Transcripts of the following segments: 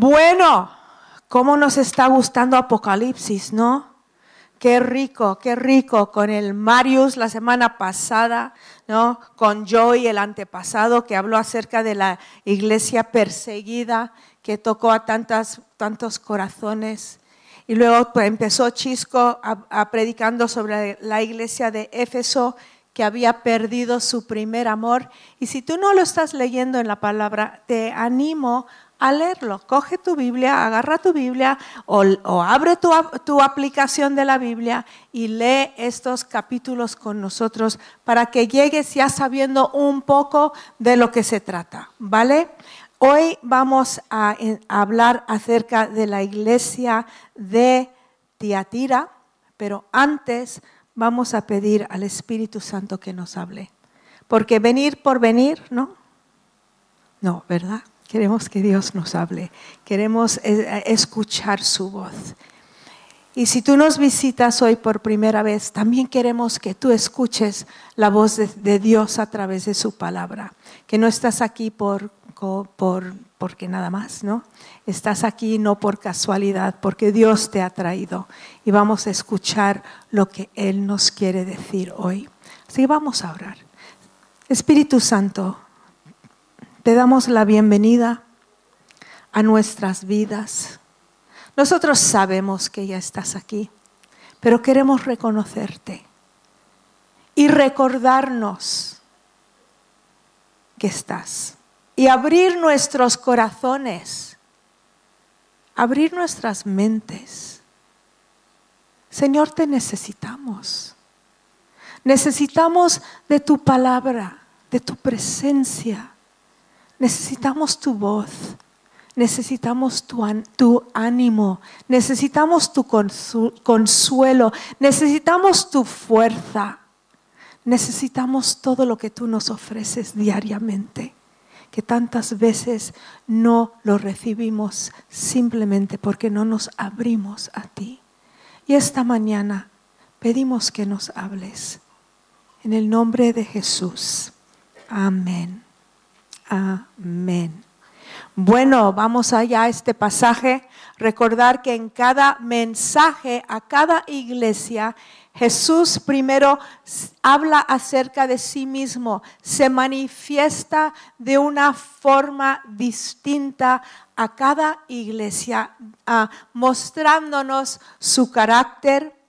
Bueno, ¿cómo nos está gustando Apocalipsis, no? Qué rico, qué rico con el Marius la semana pasada, ¿no? Con Joy el antepasado que habló acerca de la iglesia perseguida que tocó a tantas, tantos corazones. Y luego pues, empezó Chisco a, predicando sobre la iglesia de Éfeso que había perdido su primer amor. Y si tú no lo estás leyendo en la palabra, te animo a leerlo. Coge tu Biblia, agarra tu Biblia o, abre tu, tu, aplicación de la Biblia y lee estos capítulos con nosotros para que llegues ya sabiendo un poco de lo que se trata. ¿Vale? Hoy vamos a, a hablar acerca de la iglesia de Tiatira, pero antes vamos a pedir al Espíritu Santo que nos hable. Porque venir por venir, ¿no? No, ¿verdad? Queremos que Dios nos hable, queremos eh, escuchar su voz. Y si tú nos visitas hoy por primera vez, también queremos que tú escuches la voz de, Dios a través de su palabra, que no estás aquí por, por, porque nada más, ¿no? Estás aquí no por casualidad, porque Dios te ha traído y vamos a escuchar lo que Él nos quiere decir hoy. Así que vamos a orar. Espíritu Santo, te damos la bienvenida a nuestras vidas. Nosotros sabemos que ya estás aquí, pero queremos reconocerte y recordarnos que estás y abrir nuestros corazones, abrir nuestras mentes. Señor, te necesitamos. Necesitamos de tu palabra, de tu presencia. Necesitamos tu voz, necesitamos tu, ánimo, necesitamos tu consuelo, necesitamos tu fuerza, necesitamos todo lo que tú nos ofreces diariamente, que tantas veces no lo recibimos simplemente porque no nos abrimos a ti. Y esta mañana pedimos que nos hables. En el nombre de Jesús. Amén. Amén. Bueno, vamos allá a este pasaje. Recordar que en cada mensaje a cada iglesia, Jesús primero habla acerca de sí mismo, se manifiesta de una forma distinta a cada iglesia, ah, mostrándonos su carácter,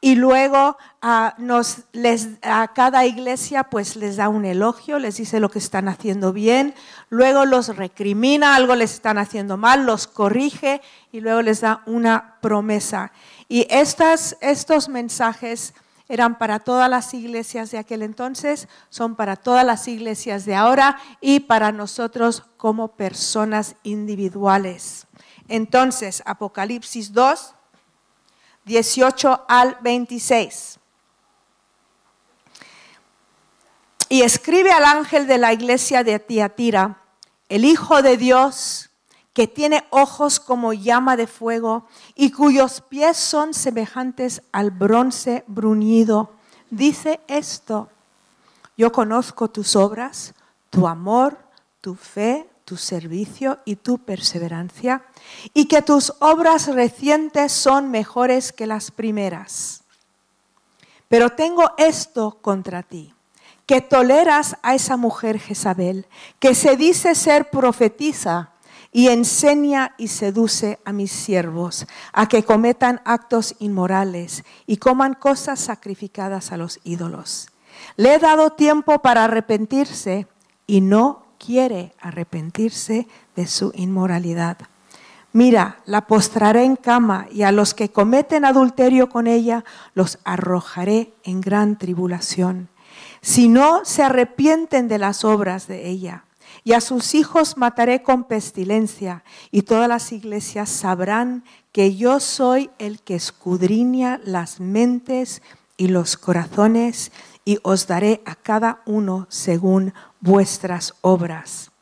y luego a, nos, les, a cada iglesia pues les da un elogio, les dice lo que están haciendo bien, luego los recrimina, algo les están haciendo mal, los corrige y luego les da una promesa. Y estos mensajes eran para todas las iglesias de aquel entonces, son para todas las iglesias de ahora y para nosotros como personas individuales. Entonces, Apocalipsis 2 18 al 26. Y escribe al ángel de la iglesia de Tiatira, el Hijo de Dios, que tiene ojos como llama de fuego y cuyos pies son semejantes al bronce bruñido, dice esto, yo conozco tus obras, tu amor, tu fe, tu servicio y tu perseverancia, y que tus obras recientes son mejores que las primeras. Pero tengo esto contra ti, que toleras a esa mujer Jezabel, que se dice ser profetiza y enseña y seduce a mis siervos a que cometan actos inmorales y coman cosas sacrificadas a los ídolos. Le he dado tiempo para arrepentirse y no quiere arrepentirse de su inmoralidad. Mira, la postraré en cama y a los que cometen adulterio con ella los arrojaré en gran tribulación. Si no se arrepienten de las obras de ella, y a sus hijos mataré con pestilencia, y todas las iglesias sabrán que yo soy el que escudriña las mentes y los corazones, y os daré a cada uno según vuestras obras.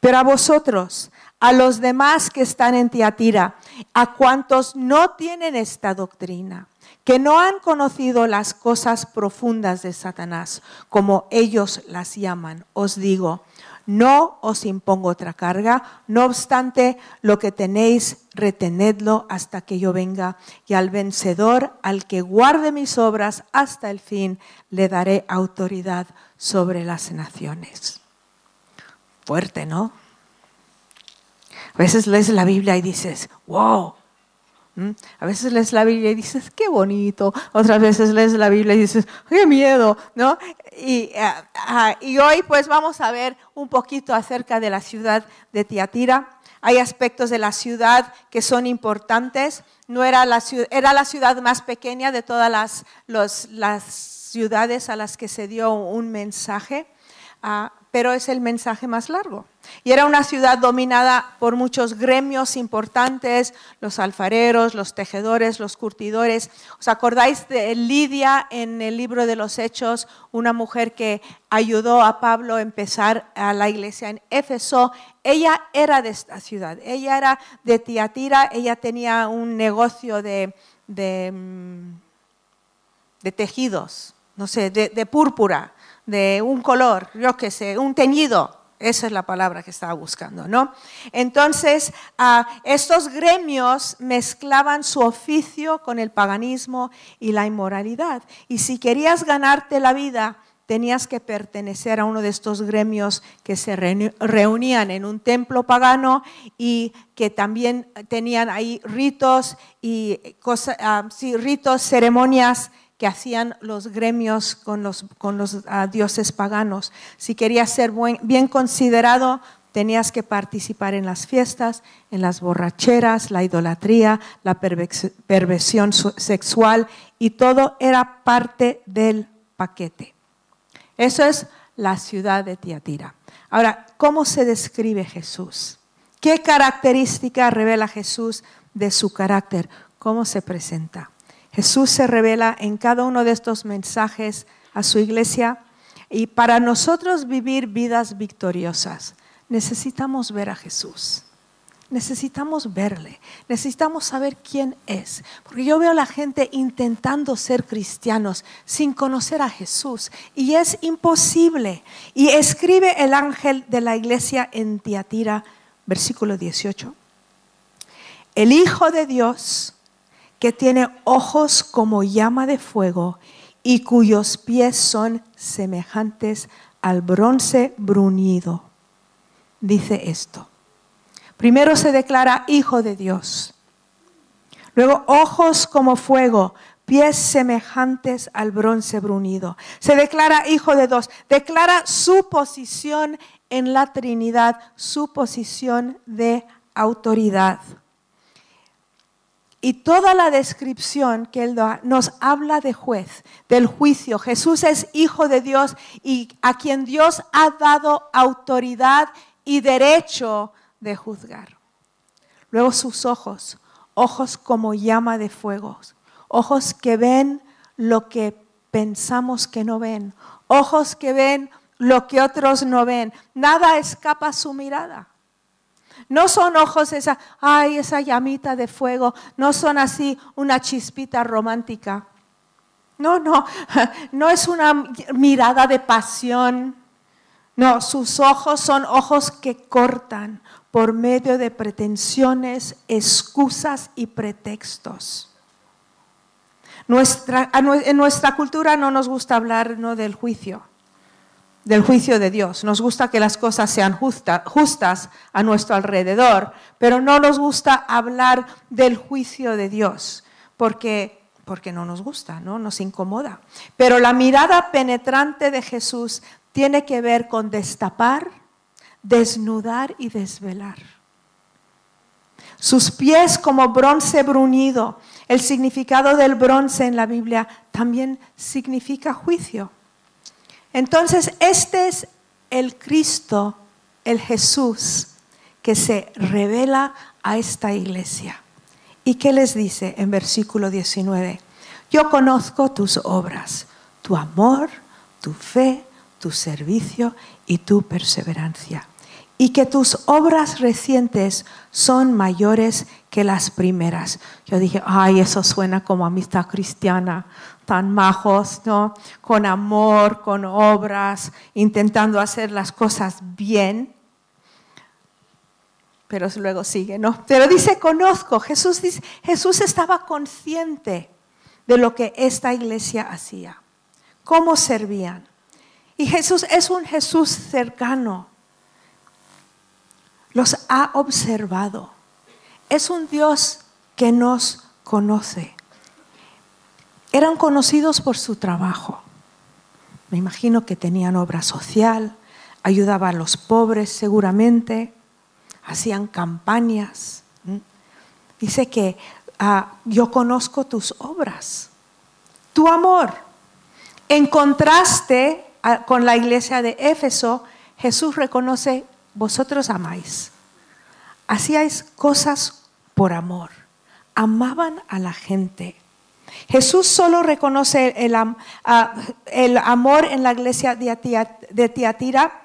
Pero a vosotros, a los demás que están en Tiatira, a cuantos no tienen esta doctrina, que no han conocido las cosas profundas de Satanás, como ellos las llaman, os digo, no os impongo otra carga, no obstante, lo que tenéis, retenedlo hasta que yo venga, y al vencedor, al que guarde mis obras hasta el fin, le daré autoridad sobre las naciones. Fuerte, ¿no? A veces lees la Biblia y dices, wow, ¿Mm? A veces lees la Biblia y dices, qué bonito. Otras veces lees la Biblia y dices, qué miedo, ¿no? Y, ah, y, hoy pues vamos a ver un poquito acerca de la ciudad de Tiatira. Hay aspectos de la ciudad que son importantes. No era la, era la ciudad más pequeña de todas las ciudades a las que se dio un mensaje. Pero es el mensaje más largo. Y era una ciudad dominada por muchos gremios importantes, los alfareros, los tejedores, los curtidores. ¿Os acordáis de Lidia en el libro de los Hechos, una mujer que ayudó a Pablo a empezar a la iglesia en Éfeso? Ella era de esta ciudad, ella era de Tiatira, ella tenía un negocio de, de, mm, tejidos, no sé, de púrpura de un color, yo qué sé, un teñido. Esa es la palabra que estaba buscando, ¿no? Entonces, ah, estos gremios mezclaban su oficio con el paganismo y la inmoralidad. Y si querías ganarte la vida, tenías que pertenecer a uno de estos gremios que se reunían en un templo pagano y que también tenían ahí ritos y cosas, ah, sí, ritos, ceremonias que hacían los gremios con los, con los ah, dioses paganos. Si querías ser bien considerado, tenías que participar en las fiestas, en las borracheras, la idolatría, la perversión sexual y todo era parte del paquete. Eso es la ciudad de Tiatira. Ahora, ¿cómo se describe Jesús? ¿Qué característica revela Jesús de su carácter? ¿Cómo se presenta? Jesús se revela en cada uno de estos mensajes a su iglesia y para nosotros vivir vidas victoriosas necesitamos ver a Jesús. Necesitamos verle, necesitamos saber quién es. Porque yo veo a la gente intentando ser cristianos sin conocer a Jesús y es imposible. Y escribe el ángel de la iglesia en Tiatira, versículo 18. El Hijo de Dios que tiene ojos como llama de fuego y cuyos pies son semejantes al bronce bruñido. Dice esto. Primero se declara hijo de Dios. Luego ojos como fuego, pies semejantes al bronce bruñido. Se declara hijo de Dios. Declara su posición en la Trinidad, su posición de autoridad. Y toda la descripción que él da nos habla de juez, del juicio. Jesús es hijo de Dios y a quien Dios ha dado autoridad y derecho de juzgar. Luego sus ojos, ojos como llama de fuego, ojos que ven lo que pensamos que no ven, ojos que ven lo que otros no ven. Nada escapa a su mirada. No son ojos esa, ay, esa llamita de fuego, no son así una chispita romántica. No, no, no es una mirada de pasión. No, sus ojos son ojos que cortan por medio de pretensiones, excusas y pretextos. en nuestra cultura no nos gusta hablar ¿no? del juicio del juicio de Dios. Nos gusta que las cosas sean justas a nuestro alrededor, pero no nos gusta hablar del juicio de Dios, porque, porque no nos gusta, ¿no? nos incomoda. Pero la mirada penetrante de Jesús tiene que ver con destapar, desnudar y desvelar. Sus pies como bronce bruñido. El significado del bronce en la Biblia también significa juicio. Entonces, este es el Cristo, el Jesús, que se revela a esta iglesia. ¿Y qué les dice en versículo 19? Yo conozco tus obras, tu amor, tu fe, tu servicio y tu perseverancia. Y que tus obras recientes son mayores que las primeras. Yo dije, ay, eso suena como amistad cristiana. Tan majos, ¿no? Con amor, con obras, intentando hacer las cosas bien. Pero luego sigue, ¿no? Pero dice, conozco. Jesús, dice, Jesús estaba consciente de lo que esta iglesia hacía, cómo servían. Y Jesús es un Jesús cercano. Los ha observado. Es un Dios que nos conoce. Eran conocidos por su trabajo. Me imagino que tenían obra social, ayudaban a los pobres seguramente, hacían campañas. Dice que ah, yo conozco tus obras, tu amor. En contraste con la iglesia de Éfeso, Jesús reconoce, vosotros amáis. Hacíais cosas por amor. Amaban a la gente. Jesús solo reconoce el, amor en la iglesia de Tiatira,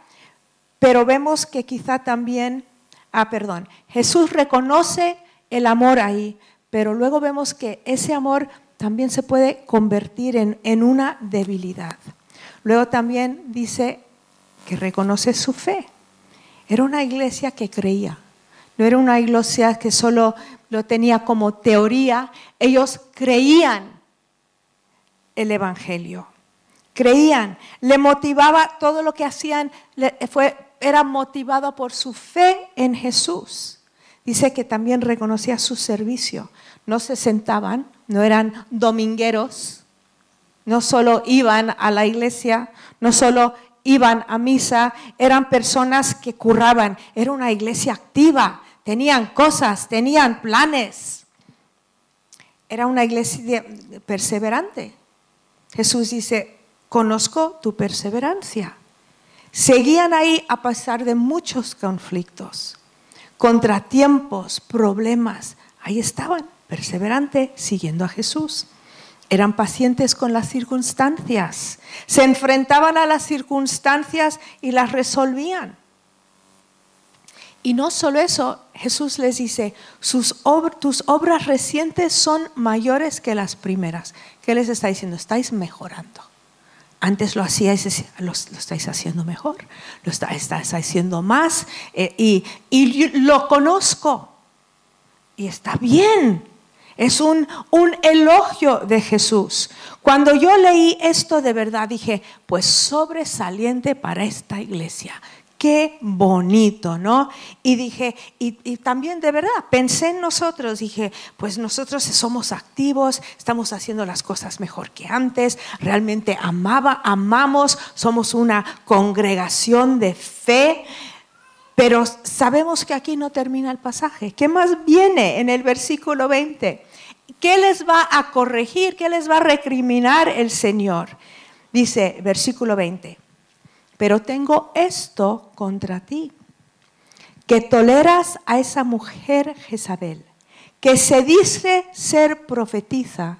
pero vemos que quizá también, ah, perdón, Jesús reconoce el amor ahí, pero luego vemos que ese amor también se puede convertir en una debilidad. Luego también dice que reconoce su fe. Era una iglesia que creía. No era una iglesia que solo lo tenía como teoría. Ellos creían el Evangelio. Creían. Le motivaba todo lo que hacían. Era motivado por su fe en Jesús. Dice que también reconocía su servicio. No se sentaban, no eran domingueros no solo iban a la iglesia, no solo iban a misa, eran personas que curraban, era una iglesia activa, tenían cosas, tenían planes. Era una iglesia perseverante. Jesús dice, conozco tu perseverancia. Seguían ahí a pasar de muchos conflictos, contratiempos, problemas. Ahí estaban, perseverante, siguiendo a Jesús. Eran pacientes con las circunstancias. Se enfrentaban a las circunstancias y las resolvían. Y no solo eso, Jesús les dice, tus obras recientes son mayores que las primeras. ¿Qué les está diciendo? Estáis mejorando. Antes lo hacíais, lo, estáis haciendo mejor, lo estáis, haciendo más eh, y, lo conozco. Y está bien, es un elogio de Jesús. Cuando yo leí esto de verdad dije, pues sobresaliente para esta iglesia. Qué bonito, ¿no? Y dije, y, también de verdad, pensé en nosotros, dije, pues nosotros somos activos, estamos haciendo las cosas mejor que antes, realmente amaba, amamos, somos una congregación de fe, pero sabemos que aquí no termina el pasaje. ¿Qué más viene en el versículo 20? ¿Qué les va a corregir? ¿Qué les va a recriminar el Señor? Dice, versículo 20, pero tengo esto contra ti, que toleras a esa mujer Jezabel, que se dice ser profetiza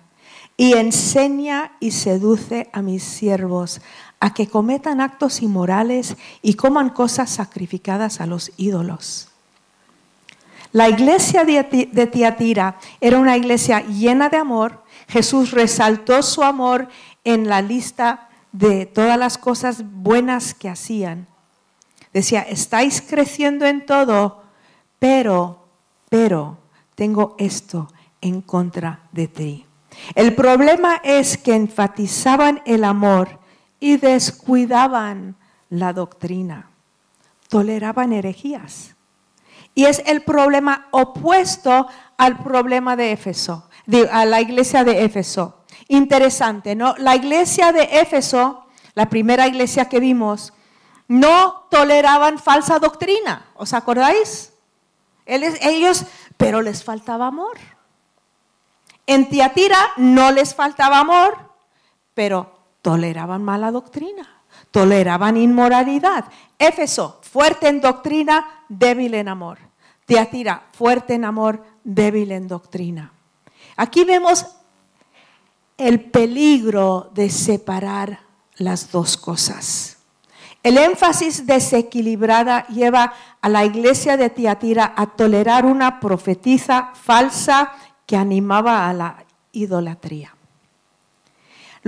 y enseña y seduce a mis siervos a que cometan actos inmorales y coman cosas sacrificadas a los ídolos. La iglesia de Tiatira era una iglesia llena de amor. Jesús resaltó su amor en la lista de todas las cosas buenas que hacían. Decía, estáis creciendo en todo, pero, pero, tengo esto en contra de ti. El problema es que enfatizaban el amor y descuidaban la doctrina. Toleraban herejías. Y es el problema opuesto al problema de Éfeso, a la iglesia de Éfeso. Interesante, ¿no? La iglesia de Éfeso, la primera iglesia que vimos, no toleraban falsa doctrina. ¿Os acordáis? Ellos, pero les faltaba amor. En Tiatira no les faltaba amor, pero toleraban mala doctrina, toleraban inmoralidad. Éfeso, fuerte en doctrina, débil en amor. Teatira, fuerte en amor, débil en doctrina. Aquí vemos el peligro de separar las dos cosas. El énfasis desequilibrada lleva a la iglesia de Tiatira a tolerar una profetiza falsa que animaba a la idolatría.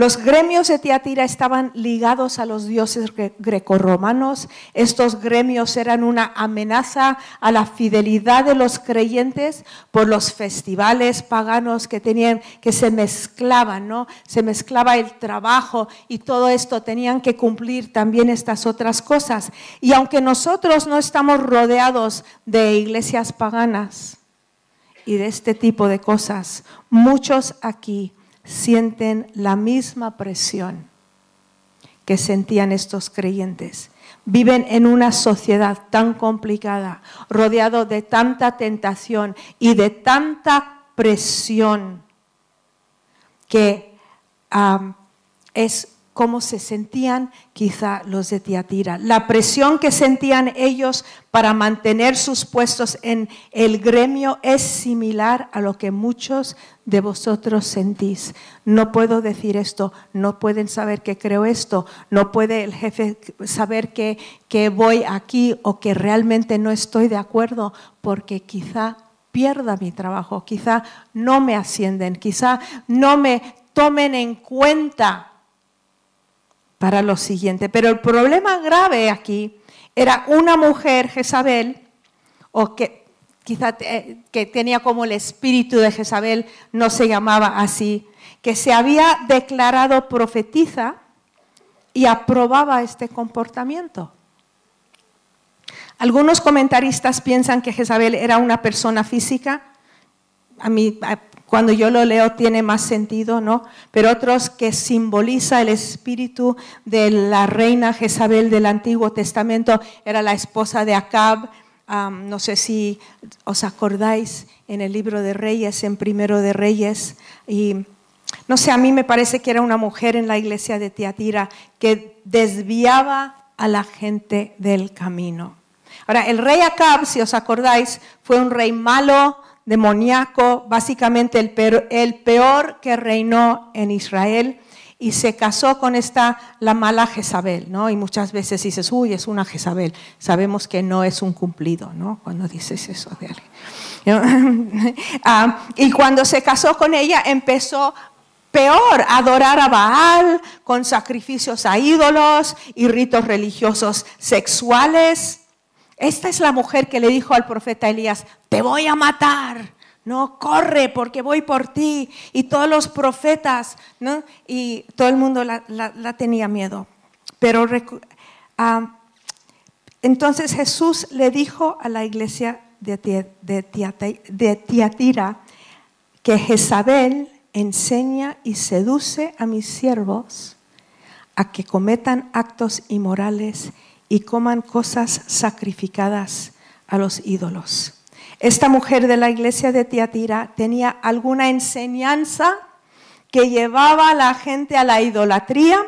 Los gremios de Tiatira estaban ligados a los dioses grecorromanos. Estos gremios eran una amenaza a la fidelidad de los creyentes por los festivales paganos que tenían, que se mezclaban, ¿no? Se mezclaba el trabajo y todo esto tenían que cumplir también estas otras cosas. Y aunque nosotros no estamos rodeados de iglesias paganas y de este tipo de cosas, muchos aquí sienten la misma presión que sentían estos creyentes. Viven en una sociedad tan complicada, rodeado de tanta tentación y de tanta presión, que es cómo se sentían quizá los de Tiatira. La presión que sentían ellos para mantener sus puestos en el gremio es similar a lo que muchos de vosotros sentís. No puedo decir esto, no pueden saber que creo esto, no puede el jefe saber que, que voy aquí o que realmente no estoy de acuerdo porque quizá pierda mi trabajo, quizá no me ascienden, quizá no me tomen en cuenta para lo siguiente. Pero el problema grave aquí era una mujer, Jezabel, o que quizá que tenía como el espíritu de Jezabel, no se llamaba así, que se había declarado profetiza y aprobaba este comportamiento. Algunos comentaristas piensan que Jezabel era una persona física. A mí, cuando yo lo leo tiene más sentido, ¿no? Pero otros que simboliza el espíritu de la reina Jezabel del Antiguo Testamento, era la esposa de Acab, no sé si os acordáis en el libro de Reyes, en Primero de Reyes, y no sé, a mí me parece que era una mujer en la iglesia de Tiatira que desviaba a la gente del camino. Ahora, el rey Acab, si os acordáis, fue un rey malo, demoníaco, básicamente el peor, que reinó en Israel y se casó con esta, la mala Jezabel, ¿no? Y muchas veces dices, uy, es una Jezabel. Sabemos que no es un cumplido, ¿no? Cuando dices eso de alguien. Ah, y cuando se casó con ella, empezó peor, adorar a Baal con sacrificios a ídolos y ritos religiosos sexuales. Esta es la mujer que le dijo al profeta Elías, te voy a matar. No, corre porque voy por ti. Y todos los profetas, ¿no? Y todo el mundo la, tenía miedo. Pero ah, entonces Jesús le dijo a la iglesia de, de Tiatira que Jezabel enseña y seduce a mis siervos a que cometan actos inmorales y coman cosas sacrificadas a los ídolos. Esta mujer de la iglesia de Tiatira tenía alguna enseñanza que llevaba a la gente a la idolatría.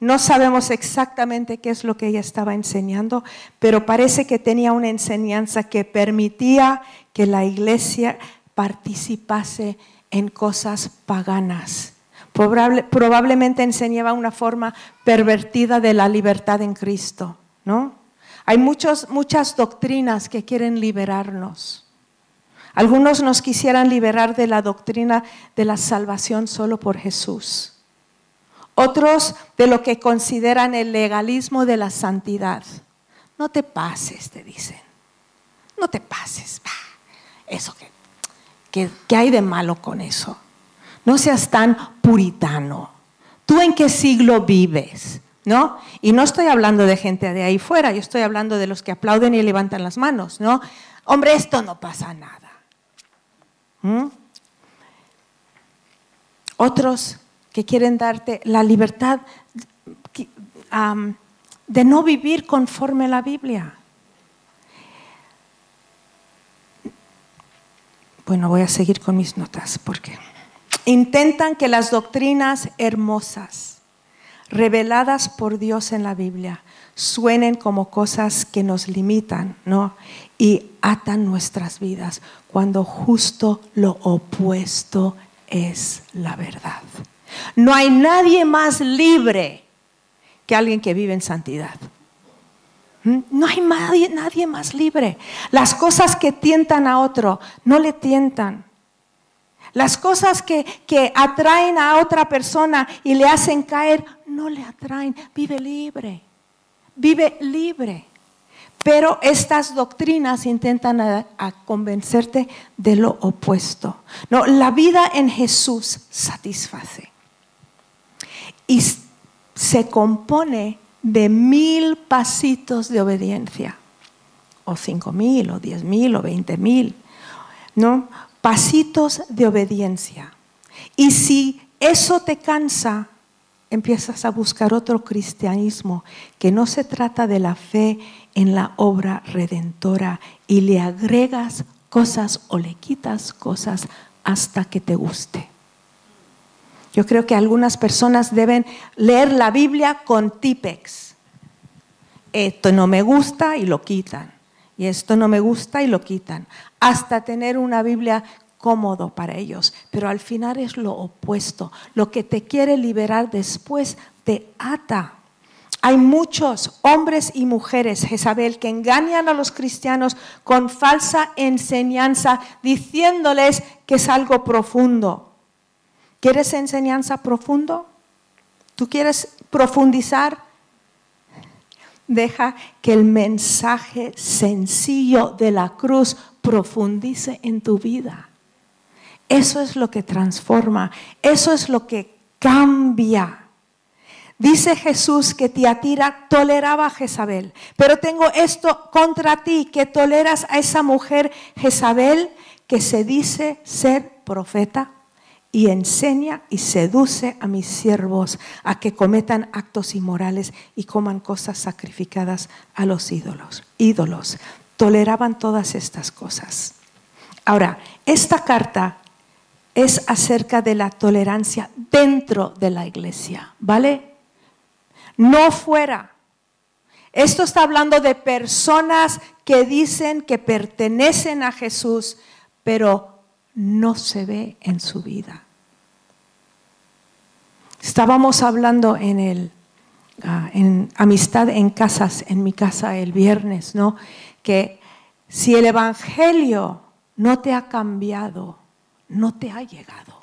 No sabemos exactamente qué es lo que ella estaba enseñando, pero parece que tenía una enseñanza que permitía que la iglesia participase en cosas paganas probablemente enseñaba una forma pervertida de la libertad en Cristo, ¿no? Hay muchas doctrinas que quieren liberarnos. Algunos nos quisieran liberar de la doctrina de la salvación solo por Jesús. Otros de lo que consideran el legalismo de la santidad. No te pases, te dicen. No te pases. Eso que, ¿qué hay de malo con eso? No seas tan puritano. ¿Tú en qué siglo vives? ¿No? Y no estoy hablando de gente de ahí fuera, yo estoy hablando de los que aplauden y levantan las manos, ¿no? Hombre, esto no pasa nada. ¿Mm? Otros que quieren darte la libertad de no vivir conforme la Biblia. Bueno, voy a seguir con mis notas porque intentan que las doctrinas hermosas, reveladas por Dios en la Biblia, suenen como cosas que nos limitan, ¿no? Y atan nuestras vidas, cuando justo lo opuesto es la verdad. No hay nadie más libre que alguien que vive en santidad. ¿Mm? No hay nadie, nadie más libre. Las cosas que tientan a otro no le tientan. Las cosas que, que atraen a otra persona y le hacen caer, no le atraen. Vive libre. Vive libre. Pero estas doctrinas intentan a, convencerte de lo opuesto. No, la vida en Jesús satisface. Y se compone de mil pasitos de obediencia, o cinco mil, o diez mil, o veinte mil, ¿no? Pasitos de obediencia. Y si eso te cansa, empiezas a buscar otro cristianismo que no se trata de la fe en la obra redentora y le agregas cosas o le quitas cosas hasta que te guste. Yo creo que algunas personas deben leer la Biblia con típex. Esto no me gusta y lo quitan. Y esto no me gusta y lo quitan. Hasta tener una Biblia cómodo para ellos. Pero al final es lo opuesto. Lo que te quiere liberar después te ata. Hay muchos hombres y mujeres, Jezabel, que engañan a los cristianos con falsa enseñanza, diciéndoles que es algo profundo. ¿Quieres enseñanza profundo? ¿Tú quieres profundizar? Deja que el mensaje sencillo de la cruz profundice en tu vida. Eso es lo que transforma, eso es lo que cambia. Dice Jesús que Tiatira toleraba a Jezabel, pero tengo esto contra ti, que toleras a esa mujer Jezabel que se dice ser profeta y enseña y seduce a mis siervos a que cometan actos inmorales y coman cosas sacrificadas a los ídolos. Ídolos toleraban todas estas cosas. Ahora, esta carta es acerca de la tolerancia dentro de la iglesia, ¿vale? No fuera. Esto está hablando de personas que dicen que pertenecen a Jesús, pero no se ve en su vida. Estábamos hablando en el ah, en amistad en casas, en mi casa el viernes, ¿no? Que si el evangelio no te ha cambiado, no te ha llegado.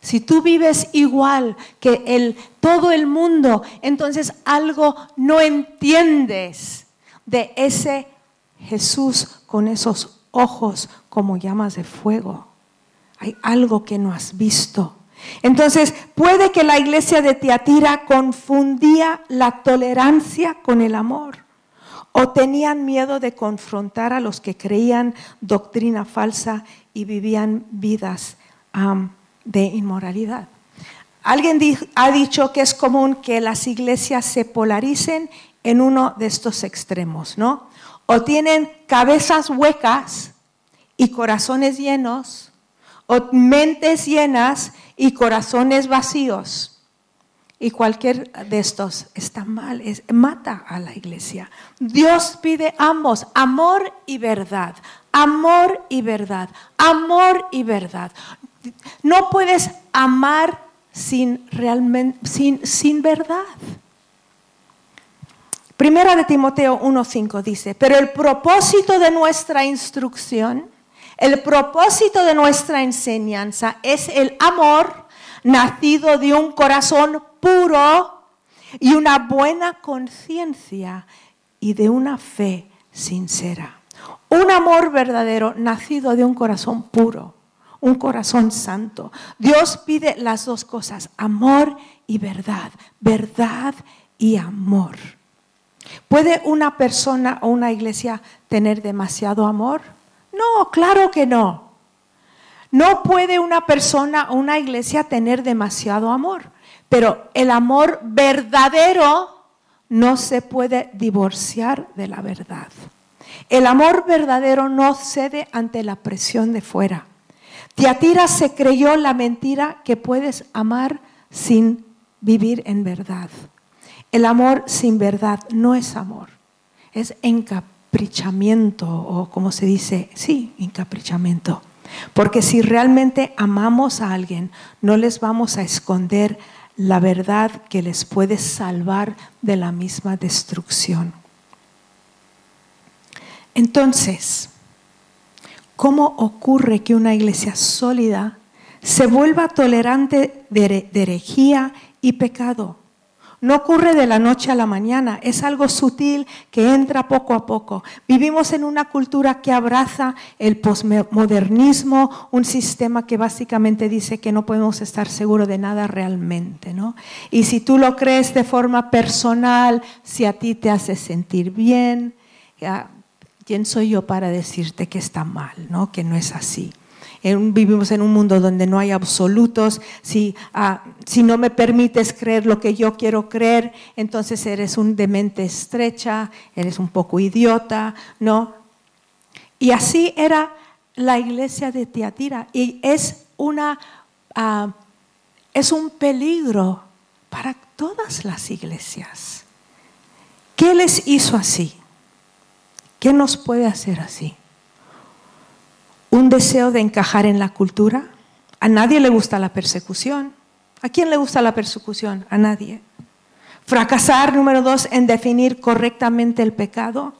Si tú vives igual que el, todo el mundo, entonces algo no entiendes de ese Jesús con esos ojos como llamas de fuego. Hay algo que no has visto. Entonces, puede que la iglesia de Tiatira confundía la tolerancia con el amor o tenían miedo de confrontar a los que creían doctrina falsa y vivían vidas de inmoralidad. Alguien ha dicho que es común que las iglesias se polaricen en uno de estos extremos, ¿no? O tienen cabezas huecas y corazones llenos, o mentes llenas y corazones vacíos. Y cualquier de estos está mal, mata a la iglesia. Dios pide ambos, amor y verdad, amor y verdad, amor y verdad. No puedes amar sin, realmente, sin, sin verdad. Primera de Timoteo 1.5 dice, pero el propósito de nuestra instrucción, el propósito de nuestra enseñanza es el amor nacido de un corazón puro y una buena conciencia y de una fe sincera. Un amor verdadero nacido de un corazón puro, un corazón santo. Dios pide las dos cosas, amor y verdad, verdad y amor. ¿Puede una persona o una iglesia tener demasiado amor? No, claro que no. No puede una persona o una iglesia tener demasiado amor, pero el amor verdadero no se puede divorciar de la verdad. El amor verdadero no cede ante la presión de fuera. Tiatira se creyó la mentira que puedes amar sin vivir en verdad. El amor sin verdad no es amor, es encaprichamiento o como se dice, sí, encaprichamiento. Porque si realmente amamos a alguien, no les vamos a esconder la verdad que les puede salvar de la misma destrucción. Entonces, ¿Cómo ocurre que una iglesia sólida se vuelva tolerante de herejía y pecado? No ocurre de la noche a la mañana, es algo sutil que entra poco a poco. Vivimos en una cultura que abraza el posmodernismo, un sistema que básicamente dice que no podemos estar seguros de nada realmente, ¿no? Y si tú lo crees de forma personal, si a ti te hace sentir bien, ¿quién soy yo para decirte que está mal, ¿no? Que no es así vivimos en un mundo donde no hay absolutos. Si, ah, si no me permites creer lo que yo quiero creer, entonces eres un demente estrecha, eres un poco idiota, ¿no? Y así era la iglesia de Tiatira. Y es, una, ah, es un peligro para todas las iglesias. ¿Qué les hizo así? ¿Qué nos puede hacer así? Un deseo de encajar en la cultura. A nadie le gusta la persecución. ¿A quién le gusta la persecución? A nadie. Fracasar, número dos, en definir correctamente el pecado.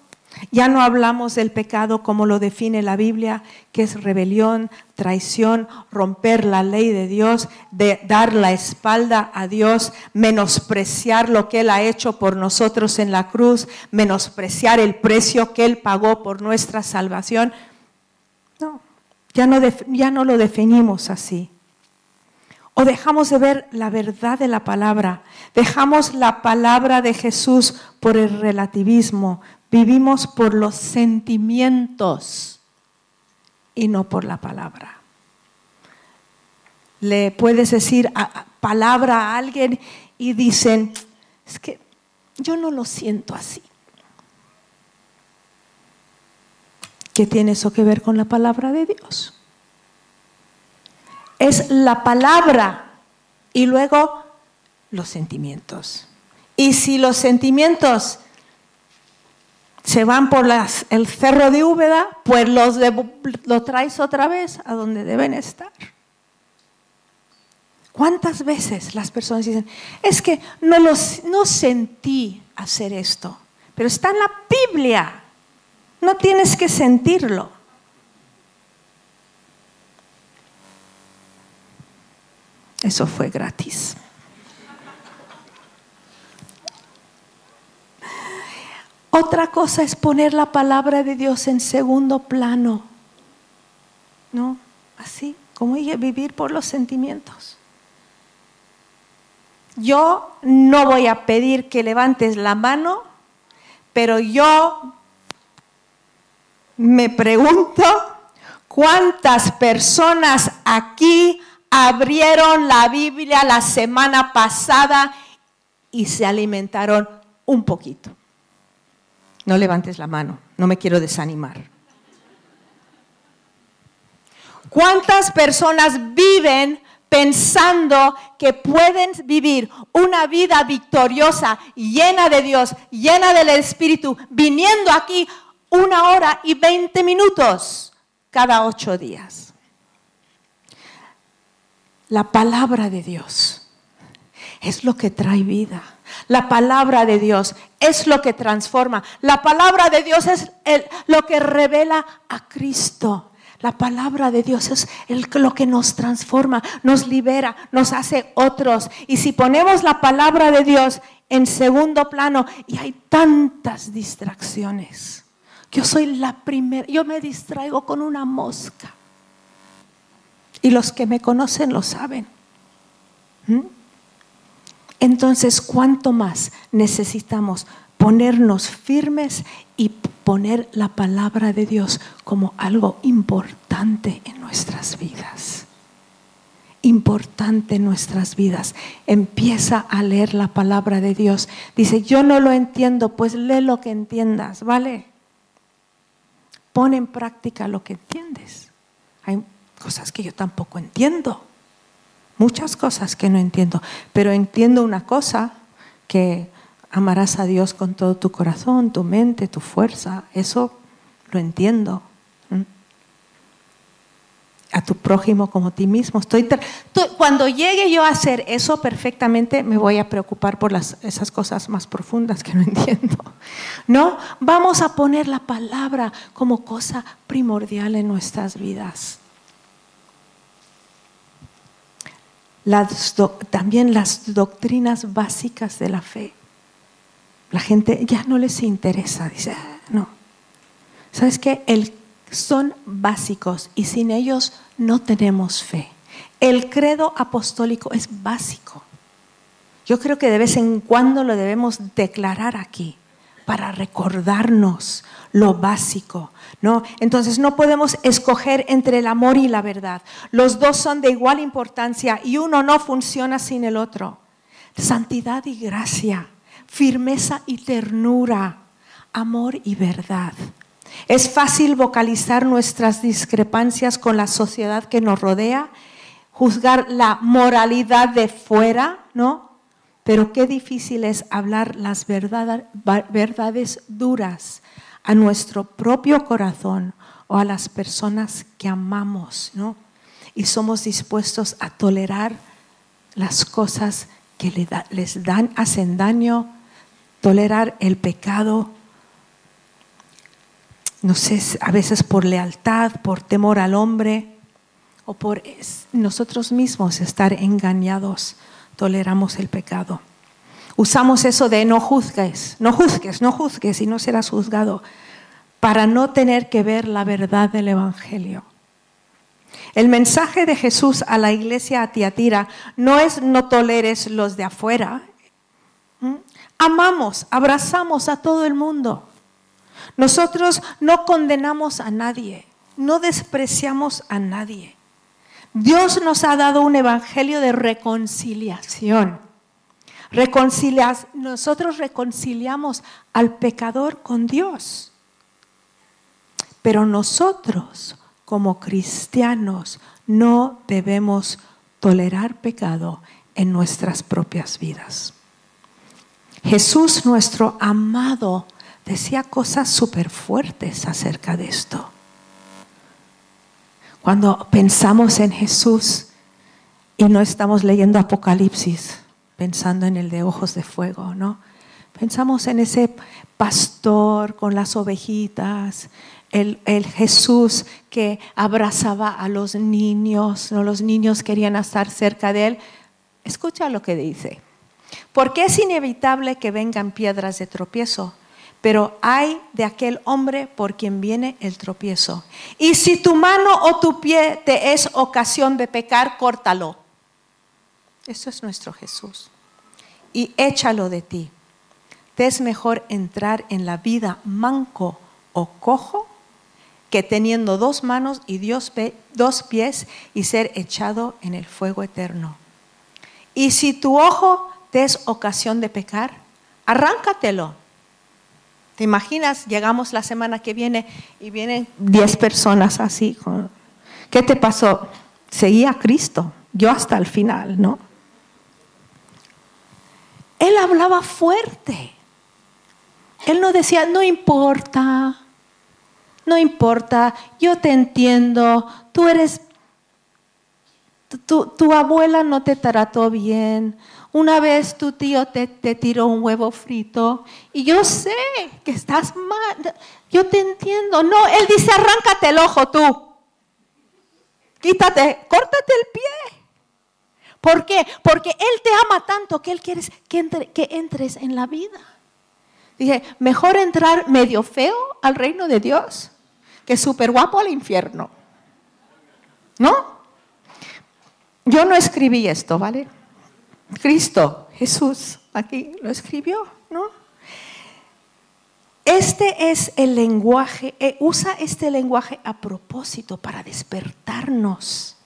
Ya no hablamos del pecado como lo define la Biblia, que es rebelión, traición, romper la ley de Dios, de dar la espalda a Dios, menospreciar lo que Él ha hecho por nosotros en la cruz, menospreciar el precio que Él pagó por nuestra salvación. No, ya no, ya no lo definimos así. O dejamos de ver la verdad de la palabra, dejamos la palabra de Jesús por el relativismo, vivimos por los sentimientos y no por la palabra. Le puedes decir palabra a alguien y dicen, es que yo no lo siento así. ¿Qué tiene eso que ver con la palabra de Dios? Es la palabra y luego los sentimientos. Y si los sentimientos se van por el cerro de Úbeda, pues los lo traes otra vez a donde deben estar. ¿Cuántas veces las personas dicen, es que no, no sentí hacer esto, pero está en la Biblia? No tienes que sentirlo. Eso fue gratis. Otra cosa es poner la palabra de Dios en segundo plano. ¿No? Así, como vivir por los sentimientos. Yo no voy a pedir que levantes la mano, pero yo me pregunto cuántas personas aquí abrieron la Biblia la semana pasada y se alimentaron un poquito. No levantes la mano, no me quiero desanimar. ¿Cuántas personas viven pensando que pueden vivir una vida victoriosa, llena de Dios, llena del Espíritu, viniendo aquí una hora y veinte minutos cada ocho días. La palabra de Dios es lo que trae vida. La palabra de Dios es lo que transforma. La palabra de Dios es lo que revela a Cristo. La palabra de Dios es lo que nos transforma, nos libera, nos hace otros. Y si ponemos la palabra de Dios en segundo plano, y hay tantas distracciones, yo soy la primera, yo me distraigo con una mosca. Y los que me conocen lo saben. ¿Mm? Entonces, ¿cuánto más necesitamos ponernos firmes y poner la palabra de Dios como algo importante en nuestras vidas? Importante en nuestras vidas. Empieza a leer la palabra de Dios. Dice, yo no lo entiendo, pues lee lo que entiendas, ¿vale? Pone en práctica lo que entiendes. Hay cosas que yo tampoco entiendo, muchas cosas que no entiendo, pero entiendo una cosa, que amarás a Dios con todo tu corazón, tu mente, tu fuerza, eso lo entiendo. A tu prójimo como a ti mismo. Estoy cuando llegue yo a hacer eso perfectamente, me voy a preocupar por las, esas cosas más profundas que no entiendo. No, vamos a poner la palabra como cosa primordial en nuestras vidas. también las doctrinas básicas de la fe. La gente ya no les interesa, dice, ah, no. ¿Sabes qué? El son básicos y sin ellos no tenemos fe. El credo apostólico es básico. Yo creo que de vez en cuando lo debemos declarar aquí para recordarnos lo básico, ¿no? Entonces no podemos escoger entre el amor y la verdad. Los dos son de igual importancia y uno no funciona sin el otro. Santidad y gracia, firmeza y ternura, amor y verdad. Es fácil vocalizar nuestras discrepancias con la sociedad que nos rodea, juzgar la moralidad de fuera, ¿no? Pero qué difícil es hablar las verdades duras a nuestro propio corazón o a las personas que amamos, ¿no? Y somos dispuestos a tolerar las cosas que les dan, hacen daño, tolerar el pecado, no sé, a veces por lealtad, por temor al hombre o por nosotros mismos estar engañados, toleramos el pecado. Usamos eso de no juzgues, no juzgues, no juzgues y no serás juzgado para no tener que ver la verdad del Evangelio. El mensaje de Jesús a la iglesia a Tiatira no es no toleres los de afuera. Amamos, abrazamos a todo el mundo. Nosotros no condenamos a nadie, no despreciamos a nadie. Dios nos ha dado un evangelio de reconciliación. nosotros reconciliamos al pecador con Dios. Pero nosotros, como cristianos, no debemos tolerar pecado en nuestras propias vidas. Jesús, nuestro amado decía cosas súper fuertes acerca de esto. Cuando pensamos en Jesús y no estamos leyendo Apocalipsis, pensando en el de ojos de fuego, ¿no? Pensamos en ese pastor con las ovejitas, el, Jesús que abrazaba a los niños, ¿no? los niños querían estar cerca de él. Escucha lo que dice. Porque es inevitable que vengan piedras de tropiezo pero hay de aquel hombre por quien viene el tropiezo. Y si tu mano o tu pie te es ocasión de pecar, córtalo. Eso es nuestro Jesús. Y échalo de ti. Te es mejor entrar en la vida manco o cojo que teniendo dos manos y dos pies y ser echado en el fuego eterno. Y si tu ojo te es ocasión de pecar, arráncatelo ¿Te imaginas? Llegamos la semana que viene y vienen 10 personas así. ¿Qué te pasó? Seguía a Cristo, yo hasta el final, ¿no? Él hablaba fuerte. Él no decía, no importa, no importa, yo te entiendo, tú eres, tu, tu abuela no te trató bien, una vez tu tío te, tiró un huevo frito y yo sé que estás mal. Yo te entiendo. No, él dice, arráncate el ojo tú. Quítate, córtate el pie. ¿Por qué? Porque Él te ama tanto que Él quiere que, que entres en la vida. Dije, mejor entrar medio feo al reino de Dios que súper guapo al infierno. ¿No? Yo no escribí esto, ¿vale? Cristo, Jesús, aquí lo escribió, ¿no? Este es el lenguaje, eh, usa este lenguaje a propósito para despertarnos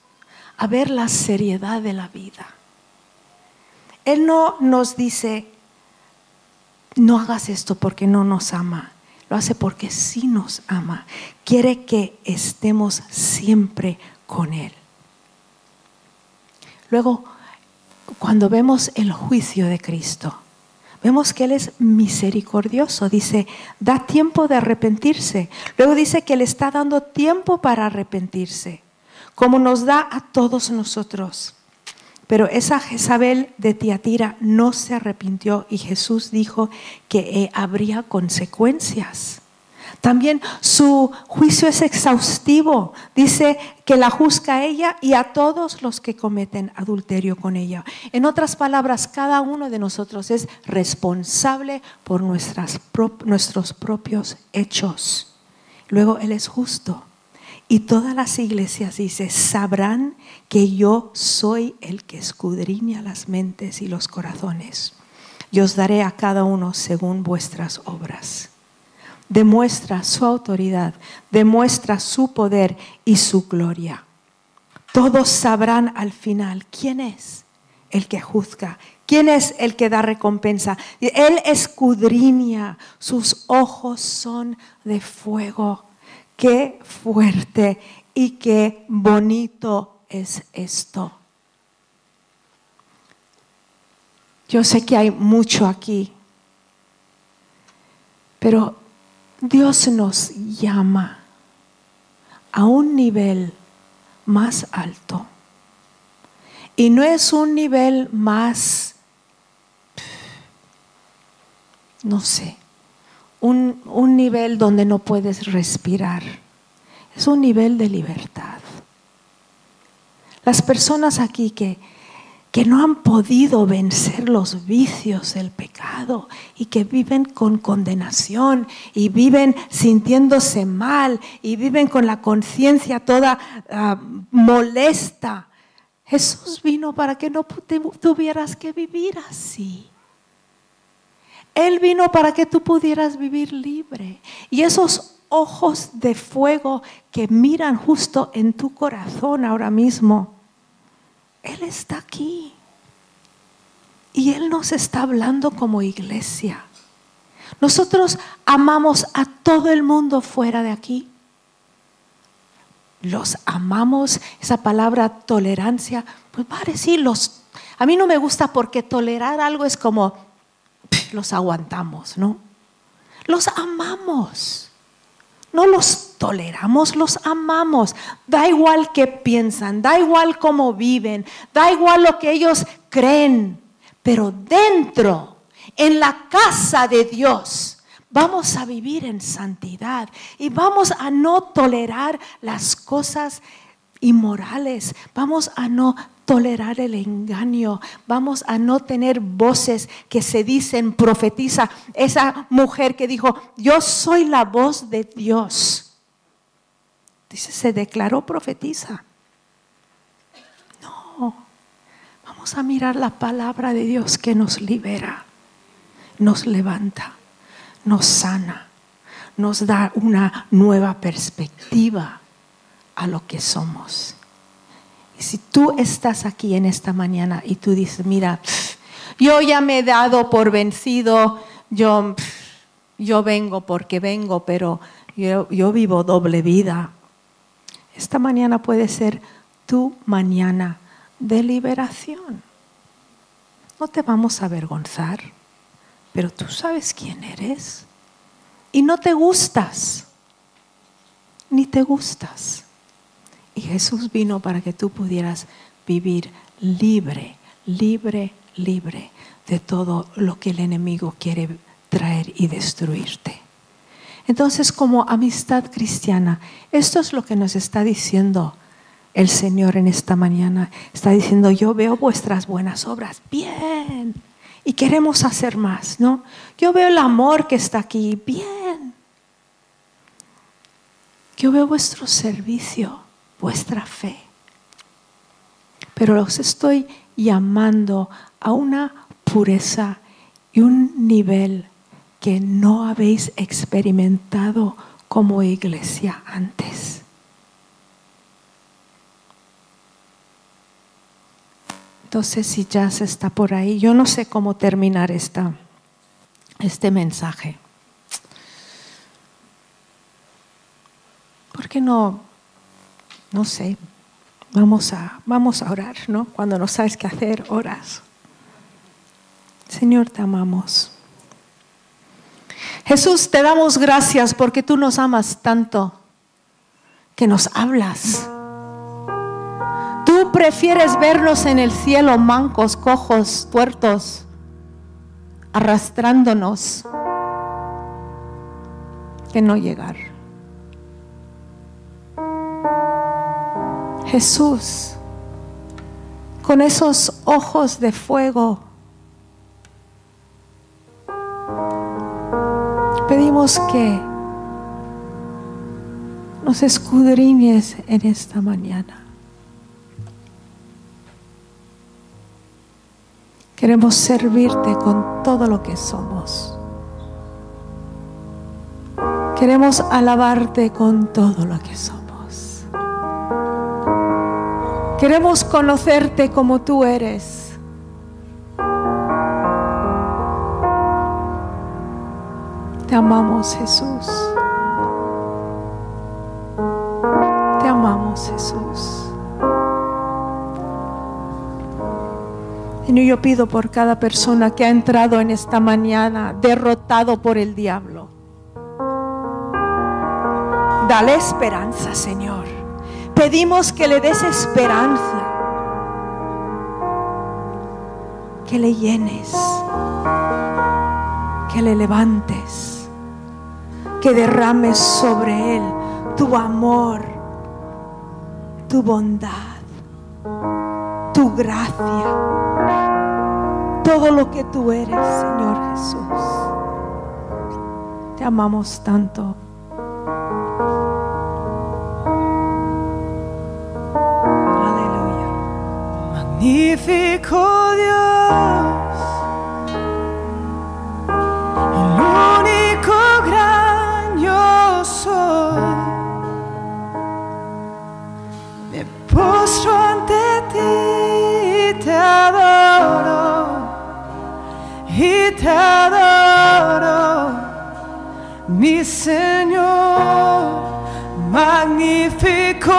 a ver la seriedad de la vida. Él no nos dice, no hagas esto porque no nos ama, lo hace porque sí nos ama. Quiere que estemos siempre con Él. Luego, cuando vemos el juicio de Cristo, vemos que Él es misericordioso. Dice, da tiempo de arrepentirse. Luego dice que le está dando tiempo para arrepentirse. como nos da a todos nosotros. Pero esa Jezabel de Tiatira no se arrepintió y Jesús dijo que eh, habría consecuencias. También su juicio es exhaustivo. Dice que la juzga a ella y a todos los que cometen adulterio con ella. En otras palabras, cada uno de nosotros es responsable por nuestros propios hechos. Luego Él es justo. Y todas las iglesias, dice, sabrán que yo soy el que escudriña las mentes y los corazones. Yo os daré a cada uno según vuestras obras demuestra su autoridad, demuestra su poder y su gloria. Todos sabrán al final quién es el que juzga, quién es el que da recompensa. Él escudriña, sus ojos son de fuego. Qué fuerte y qué bonito es esto. Yo sé que hay mucho aquí, pero Dios nos llama a un nivel más alto. Y no es un nivel más, no sé, un, un, nivel donde no puedes respirar. Es un nivel de libertad. Las personas aquí que que no han podido vencer los vicios del pecado y que viven con condenación y viven sintiéndose mal y viven con la conciencia toda ah, molesta. Jesús vino para que no tuvieras que vivir así. Él vino para que tú pudieras vivir libre. Y esos ojos de fuego que miran justo en tu corazón ahora mismo, él está aquí. Y Él nos está hablando como iglesia. Nosotros amamos a todo el mundo fuera de aquí. Los amamos, esa palabra tolerancia, pues vale, sí, los, a mí no me gusta porque tolerar algo es como, los aguantamos, ¿no? Los amamos. No los toleramos, los amamos. Da igual qué piensan, da igual cómo viven, da igual lo que ellos creen. Pero dentro, en la casa de Dios, vamos a vivir en santidad y vamos a no tolerar las cosas inmorales, vamos a no tolerar el engaño, vamos a no tener voces que se dicen profetiza. Esa mujer que dijo, yo soy la voz de Dios. Dice, se declaró profetiza. No, vamos a mirar la palabra de Dios que nos libera, nos levanta, nos sana, nos da una nueva perspectiva a lo que somos. Si tú estás aquí en esta mañana y tú dices, mira, yo ya me he dado por vencido, yo, yo vengo porque vengo, pero yo, yo vivo doble vida. Esta mañana puede ser tu mañana de liberación. No te vamos a avergonzar, pero tú sabes quién eres. Y no te gustas, ni te gustas. Y Jesús vino para que tú pudieras vivir libre, libre, libre de todo lo que el enemigo quiere traer y destruirte. Entonces, como amistad cristiana, esto es lo que nos está diciendo el Señor en esta mañana. Está diciendo, yo veo vuestras buenas obras, bien, y queremos hacer más, ¿no? Yo veo el amor que está aquí, bien. Yo veo vuestro servicio, vuestra fe. Pero los estoy llamando a una pureza y un nivel que no habéis experimentado como iglesia antes. Entonces, si ya se está por ahí, yo no sé cómo terminar esta, este mensaje. ¿Por qué no no sé, vamos a, vamos a orar, ¿no? Cuando no sabes qué hacer, oras. Señor, te amamos. Jesús, te damos gracias porque tú nos amas tanto que nos hablas. prefieres vernos en el cielo mancos, cojos, tuertos, arrastrándonos, que no llegar. Jesús, con esos ojos de fuego, pedimos que nos escudriñes en esta mañana. Queremos servirte con todo lo que somos. Queremos alabarte con todo lo que somos. Queremos conocerte como tú eres. Te amamos Jesús. Te amamos Jesús. Y yo pido por cada persona que ha entrado en esta mañana derrotado por el diablo. Dale esperanza, Señor. Pedimos que le des esperanza. Que le llenes. Que le levantes. Que derrames sobre él tu amor, tu bondad, tu gracia todo lo que tú eres, Señor Jesús. Te amamos tanto. Magnífico Dios. El único gran yo soy. Me postro ante ti, te adoro y te adoro, mi Señor, magnífico.